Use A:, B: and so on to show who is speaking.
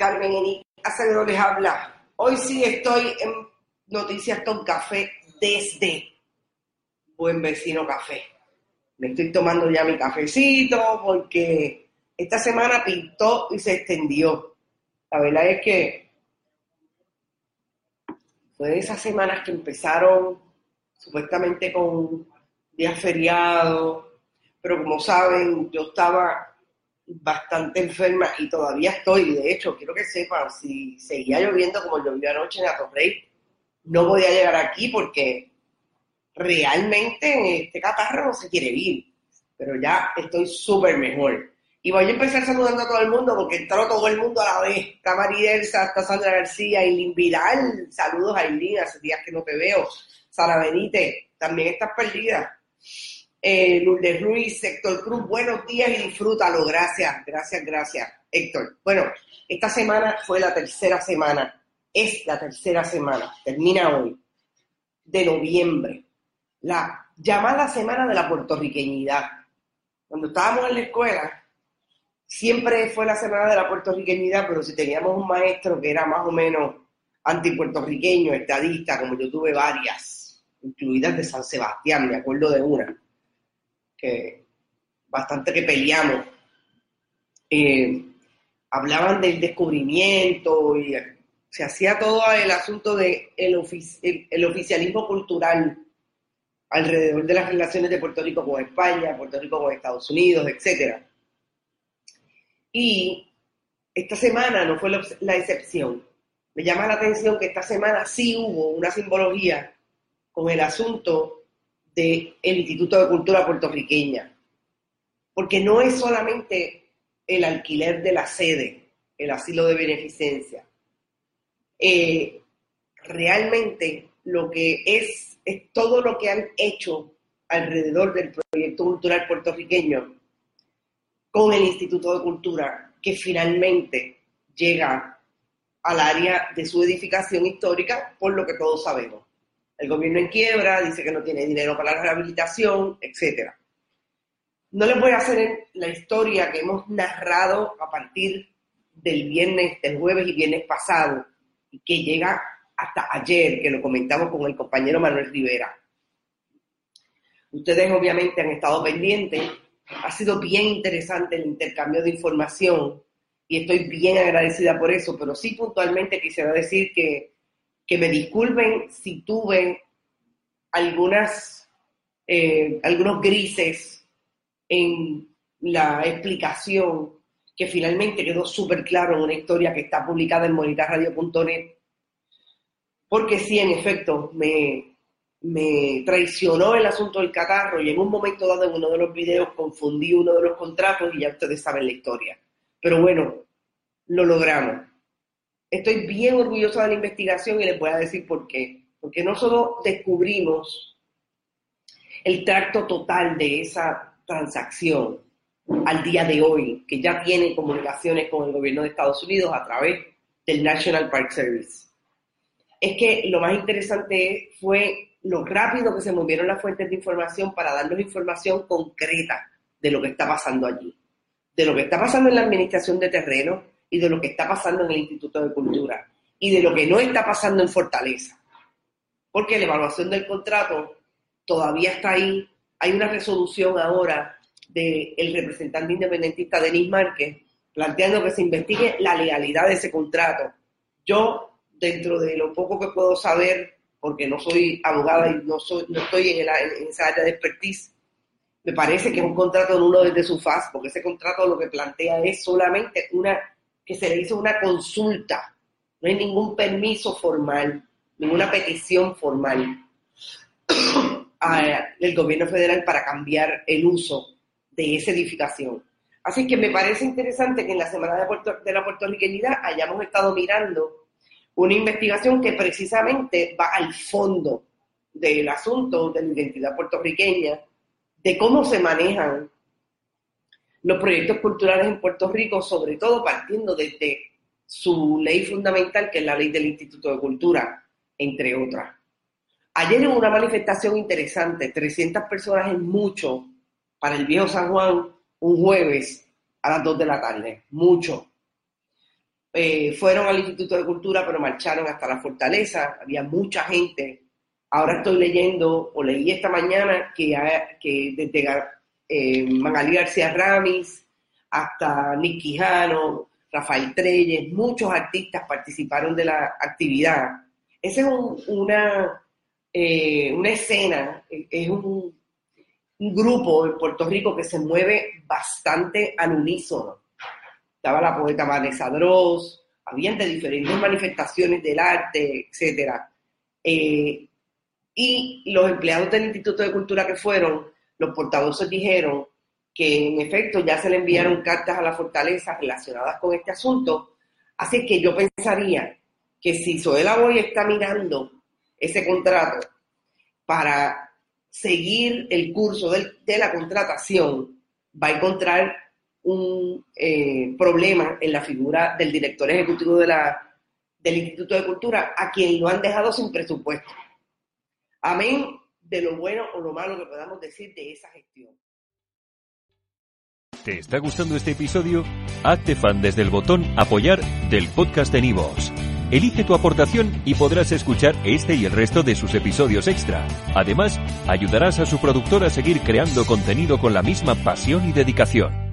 A: Carmen Eni Acevedo les habla. Hoy sí estoy en Noticias con Café desde Buen Vecino Café. Me estoy tomando ya mi cafecito porque esta semana pintó y se extendió. La verdad es que fue de esas semanas que empezaron supuestamente con días feriados, pero como saben, yo estaba bastante enferma y todavía estoy. De hecho, quiero que sepan, si seguía lloviendo como llovió anoche en Atorrey, no podía llegar aquí porque realmente en este catarro no se quiere ir. Pero ya estoy súper mejor. Y voy a empezar saludando a todo el mundo porque entró todo el mundo a la vez. Está Maridelsa, está Sandra García, Lin Vidal. Saludos a Eileen, hace días que no te veo. Sara Benítez, también estás perdida eh, Lourdes Ruiz, Héctor Cruz, buenos días y disfrútalo. Gracias, gracias, gracias, Héctor. Bueno, esta semana fue la tercera semana, es la tercera semana, termina hoy, de noviembre, la llamada Semana de la Puertorriqueñidad. Cuando estábamos en la escuela, siempre fue la Semana de la Puertorriqueñidad, pero si teníamos un maestro que era más o menos antipuertorriqueño, estadista, como yo tuve varias, incluidas de San Sebastián, me acuerdo de una que bastante que peleamos, eh, hablaban del descubrimiento y se hacía todo el asunto del de el, oficialismo cultural alrededor de las relaciones de Puerto Rico con España, Puerto Rico con Estados Unidos, etc. Y esta semana no fue la excepción. Me llama la atención que esta semana sí hubo una simbología con el asunto del Instituto de Cultura Puertorriqueña, porque no es solamente el alquiler de la sede, el asilo de beneficencia. Eh, realmente lo que es, es todo lo que han hecho alrededor del proyecto cultural puertorriqueño con el Instituto de Cultura, que finalmente llega al área de su edificación histórica, por lo que todos sabemos el gobierno en quiebra, dice que no tiene dinero para la rehabilitación, etc. No les voy a hacer la historia que hemos narrado a partir del viernes, del jueves y viernes pasado, y que llega hasta ayer, que lo comentamos con el compañero Manuel Rivera. Ustedes obviamente han estado pendientes, ha sido bien interesante el intercambio de información y estoy bien agradecida por eso, pero sí puntualmente quisiera decir que que me disculpen si tuve algunas, eh, algunos grises en la explicación que finalmente quedó súper claro en una historia que está publicada en monitarradio.net, porque sí, en efecto, me, me traicionó el asunto del catarro y en un momento dado en uno de los videos confundí uno de los contratos y ya ustedes saben la historia. Pero bueno, lo logramos. Estoy bien orgullosa de la investigación y les voy a decir por qué. Porque no solo descubrimos el tracto total de esa transacción al día de hoy, que ya tiene comunicaciones con el gobierno de Estados Unidos a través del National Park Service. Es que lo más interesante fue lo rápido que se movieron las fuentes de información para darnos información concreta de lo que está pasando allí, de lo que está pasando en la administración de terreno, y de lo que está pasando en el Instituto de Cultura y de lo que no está pasando en Fortaleza. Porque la evaluación del contrato todavía está ahí. Hay una resolución ahora del representante independentista Denis Márquez planteando que se investigue la legalidad de ese contrato. Yo, dentro de lo poco que puedo saber, porque no soy abogada y no, soy, no estoy en, en esa área de expertise, me parece que es un contrato nulo desde su faz, porque ese contrato lo que plantea es solamente una que se le hizo una consulta, no hay ningún permiso formal, ninguna petición formal al gobierno federal para cambiar el uso de esa edificación. Así que me parece interesante que en la Semana de, de la Puertorriqueñidad hayamos estado mirando una investigación que precisamente va al fondo del asunto de la identidad puertorriqueña, de cómo se manejan los proyectos culturales en Puerto Rico, sobre todo partiendo desde su ley fundamental, que es la ley del Instituto de Cultura, entre otras. Ayer hubo una manifestación interesante, 300 personas es mucho para el viejo San Juan un jueves a las 2 de la tarde, mucho. eh, fueron al Instituto de Cultura, pero marcharon hasta la fortaleza. Había mucha gente. Ahora estoy leyendo, o leí esta mañana, que, que desde eh, García Ramis hasta Nick Quijano, Rafael Treyes, muchos artistas participaron de la actividad. Esa es una, eh, una escena, es un, un grupo en Puerto Rico que se mueve bastante al unísono estaba la poeta Vanessa Dross, habían de diferentes manifestaciones del arte, etc. Eh, y los empleados del Instituto de Cultura que fueron, los portavoces dijeron que en efecto ya se le enviaron cartas a la fortaleza relacionadas con este asunto, así que yo pensaría que si Soela Boy está mirando ese contrato para seguir el curso de la contratación, va a encontrar un eh, problema en la figura del director ejecutivo de la, del Instituto de Cultura, a quien lo han dejado sin presupuesto. Amén de lo bueno o lo malo que podamos decir de esa gestión.
B: ¿Te está gustando este episodio? Hazte fan desde el botón apoyar del podcast de Nivos. Elige tu aportación y podrás escuchar este y el resto de sus episodios extra. Además, ayudarás a su productor a seguir creando contenido con la misma pasión y dedicación.